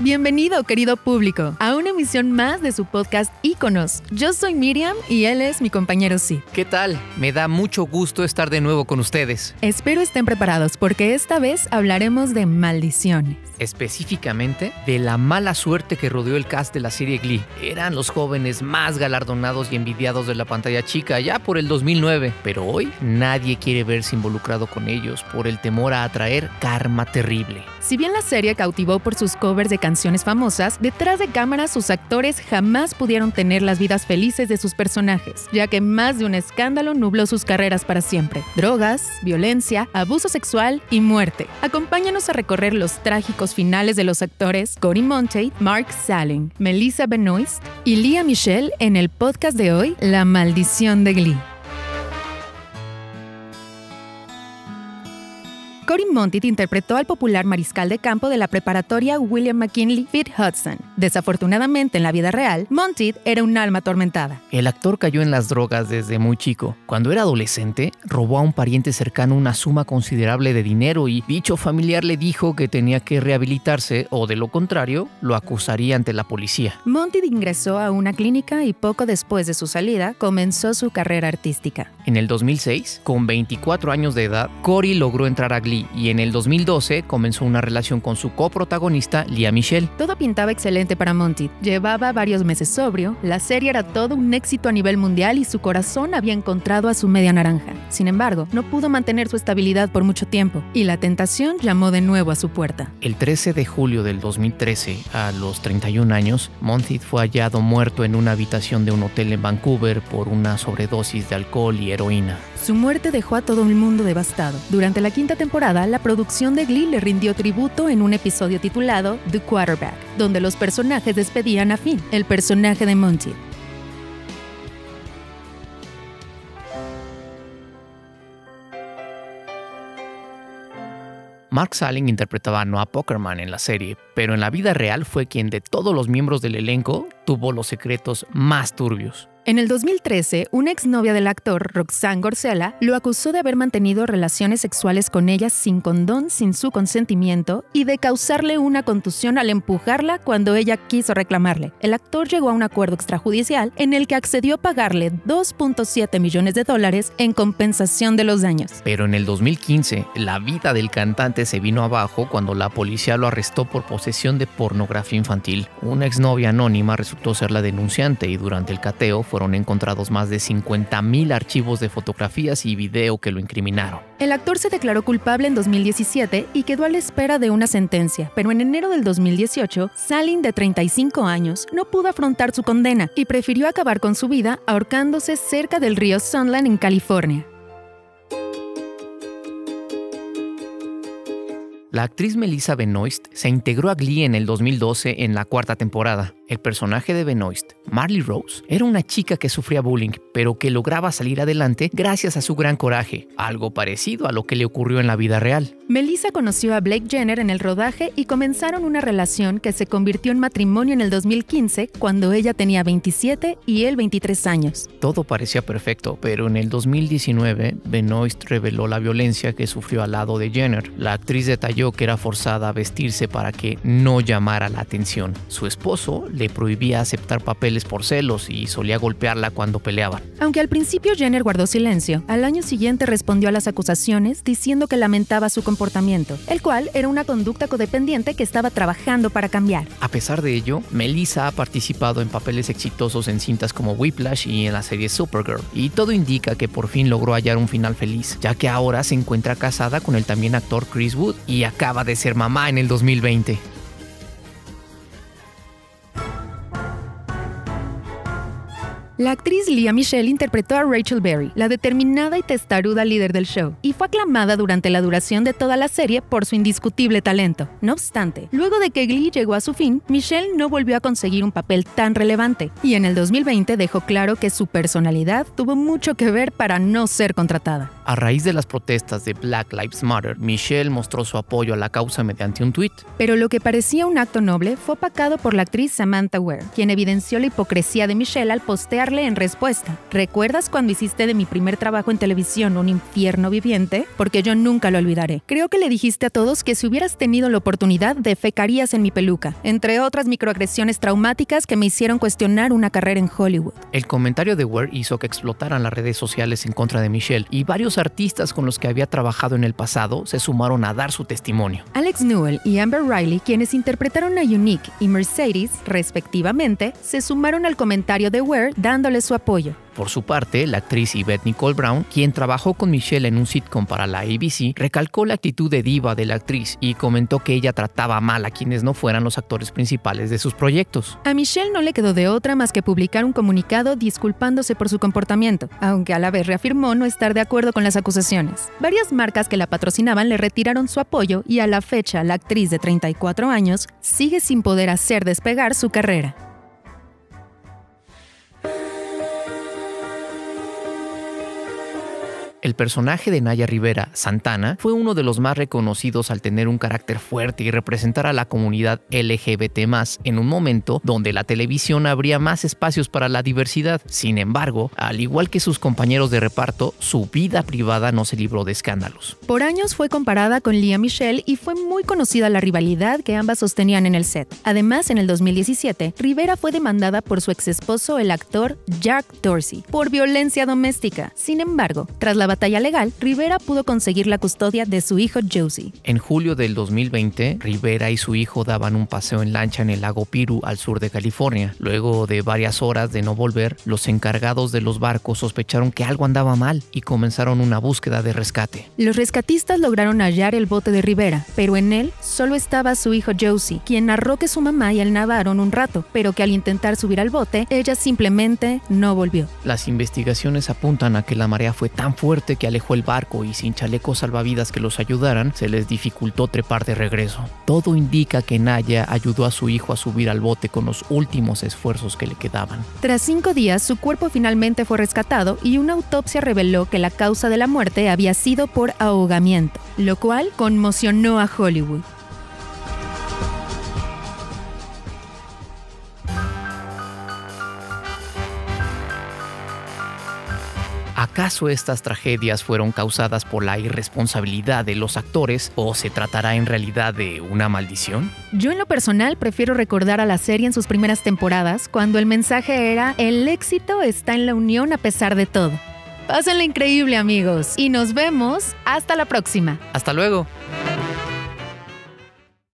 Bienvenido, querido público, emisión más de su podcast Íconos. Yo soy Miriam y él es mi compañero Sid. ¿Qué tal? Me da mucho gusto estar de nuevo con ustedes. Espero estén preparados porque esta vez hablaremos de maldiciones. Específicamente de la mala suerte que rodeó el cast de la serie Glee. Eran los jóvenes más galardonados y envidiados de la pantalla chica ya por el 2009, pero hoy nadie quiere verse involucrado con ellos por el temor a atraer karma terrible. Si bien la serie cautivó por sus covers de canciones famosas, detrás de cámaras sus actores jamás pudieron tener las vidas felices de sus personajes, ya que más de un escándalo nubló sus carreras para siempre. Drogas, violencia, abuso sexual y muerte. Acompáñanos a recorrer los trágicos finales de los actores Cory Monteith, Mark Salling, Melissa Benoist y Leah Michelle en el podcast de hoy, La maldición de Glee. Cory Monteith interpretó al popular mariscal de campo de la preparatoria William McKinley Fit Hudson. Desafortunadamente, en la vida real, Monteith era un alma atormentada. El actor cayó en las drogas desde muy chico. Cuando era adolescente, robó a un pariente cercano una suma considerable de dinero y dicho familiar le dijo que tenía que rehabilitarse o de lo contrario, lo acusaría ante la policía. Monteith ingresó a una clínica y poco después de su salida comenzó su carrera artística. En el 2006, con 24 años de edad, Cory logró entrar a Glee y en el 2012 comenzó una relación con su coprotagonista, Lia Michelle. Todo pintaba excelente para Monty. Llevaba varios meses sobrio, la serie era todo un éxito a nivel mundial y su corazón había encontrado a su media naranja. Sin embargo, no pudo mantener su estabilidad por mucho tiempo y la tentación llamó de nuevo a su puerta. El 13 de julio del 2013, a los 31 años, Monty fue hallado muerto en una habitación de un hotel en Vancouver por una sobredosis de alcohol y heroína. Su muerte dejó a todo el mundo devastado. Durante la quinta temporada, la producción de Glee le rindió tributo en un episodio titulado The Quarterback, donde los personajes despedían a Finn, el personaje de Monty. Mark Salling interpretaba a Noah Pokerman en la serie, pero en la vida real fue quien de todos los miembros del elenco tuvo los secretos más turbios. En el 2013, una exnovia del actor, Roxanne Gorcela, lo acusó de haber mantenido relaciones sexuales con ella sin condón, sin su consentimiento, y de causarle una contusión al empujarla cuando ella quiso reclamarle. El actor llegó a un acuerdo extrajudicial en el que accedió a pagarle 2.7 millones de dólares en compensación de los daños. Pero en el 2015, la vida del cantante se vino abajo cuando la policía lo arrestó por posesión de pornografía infantil. Una exnovia anónima resultó ser la denunciante y durante el cateo fue fueron encontrados más de 50.000 archivos de fotografías y video que lo incriminaron. El actor se declaró culpable en 2017 y quedó a la espera de una sentencia, pero en enero del 2018, Salin, de 35 años, no pudo afrontar su condena y prefirió acabar con su vida ahorcándose cerca del río Sunland en California. La actriz Melissa Benoist se integró a Glee en el 2012 en la cuarta temporada. El personaje de Benoist, Marley Rose, era una chica que sufría bullying, pero que lograba salir adelante gracias a su gran coraje, algo parecido a lo que le ocurrió en la vida real. Melissa conoció a Blake Jenner en el rodaje y comenzaron una relación que se convirtió en matrimonio en el 2015 cuando ella tenía 27 y él 23 años. Todo parecía perfecto, pero en el 2019 Benoist reveló la violencia que sufrió al lado de Jenner. La actriz detalló que era forzada a vestirse para que no llamara la atención. Su esposo le prohibía aceptar papeles por celos y solía golpearla cuando peleaban. Aunque al principio Jenner guardó silencio, al año siguiente respondió a las acusaciones diciendo que lamentaba su comportamiento, el cual era una conducta codependiente que estaba trabajando para cambiar. A pesar de ello, Melissa ha participado en papeles exitosos en cintas como Whiplash y en la serie Supergirl, y todo indica que por fin logró hallar un final feliz, ya que ahora se encuentra casada con el también actor Chris Wood y acaba de ser mamá en el 2020. La actriz Leah Michelle interpretó a Rachel Berry, la determinada y testaruda líder del show, y fue aclamada durante la duración de toda la serie por su indiscutible talento. No obstante, luego de que Glee llegó a su fin, Michelle no volvió a conseguir un papel tan relevante, y en el 2020 dejó claro que su personalidad tuvo mucho que ver para no ser contratada. A raíz de las protestas de Black Lives Matter, Michelle mostró su apoyo a la causa mediante un tuit. Pero lo que parecía un acto noble fue opacado por la actriz Samantha Ware, quien evidenció la hipocresía de Michelle al postearle en respuesta. ¿Recuerdas cuando hiciste de mi primer trabajo en televisión un infierno viviente? Porque yo nunca lo olvidaré. Creo que le dijiste a todos que si hubieras tenido la oportunidad, defecarías en mi peluca, entre otras microagresiones traumáticas que me hicieron cuestionar una carrera en Hollywood. El comentario de Ware hizo que explotaran las redes sociales en contra de Michelle y varios artistas con los que había trabajado en el pasado se sumaron a dar su testimonio. Alex Newell y Amber Riley, quienes interpretaron a Unique y Mercedes, respectivamente, se sumaron al comentario de Ware dándole su apoyo. Por su parte, la actriz Yvette Nicole Brown, quien trabajó con Michelle en un sitcom para la ABC, recalcó la actitud de diva de la actriz y comentó que ella trataba mal a quienes no fueran los actores principales de sus proyectos. A Michelle no le quedó de otra más que publicar un comunicado disculpándose por su comportamiento, aunque a la vez reafirmó no estar de acuerdo con las acusaciones. Varias marcas que la patrocinaban le retiraron su apoyo y a la fecha la actriz de 34 años sigue sin poder hacer despegar su carrera. El personaje de Naya Rivera, Santana, fue uno de los más reconocidos al tener un carácter fuerte y representar a la comunidad LGBT en un momento donde la televisión abría más espacios para la diversidad. Sin embargo, al igual que sus compañeros de reparto, su vida privada no se libró de escándalos. Por años fue comparada con Lia Michelle y fue muy conocida la rivalidad que ambas sostenían en el set. Además, en el 2017, Rivera fue demandada por su exesposo, el actor Jack Dorsey, por violencia doméstica. Sin embargo, tras la batalla legal, Rivera pudo conseguir la custodia de su hijo Josie. En julio del 2020, Rivera y su hijo daban un paseo en lancha en el lago Piru al sur de California. Luego de varias horas de no volver, los encargados de los barcos sospecharon que algo andaba mal y comenzaron una búsqueda de rescate. Los rescatistas lograron hallar el bote de Rivera, pero en él solo estaba su hijo Josie, quien narró que su mamá y él nadaron un rato, pero que al intentar subir al bote, ella simplemente no volvió. Las investigaciones apuntan a que la marea fue tan que alejó el barco y sin chalecos salvavidas que los ayudaran, se les dificultó trepar de regreso. Todo indica que Naya ayudó a su hijo a subir al bote con los últimos esfuerzos que le quedaban. Tras cinco días, su cuerpo finalmente fue rescatado y una autopsia reveló que la causa de la muerte había sido por ahogamiento, lo cual conmocionó a Hollywood. ¿Acaso estas tragedias fueron causadas por la irresponsabilidad de los actores o se tratará en realidad de una maldición? Yo en lo personal prefiero recordar a la serie en sus primeras temporadas, cuando el mensaje era el éxito está en la unión a pesar de todo. Pásenla increíble amigos y nos vemos hasta la próxima. Hasta luego.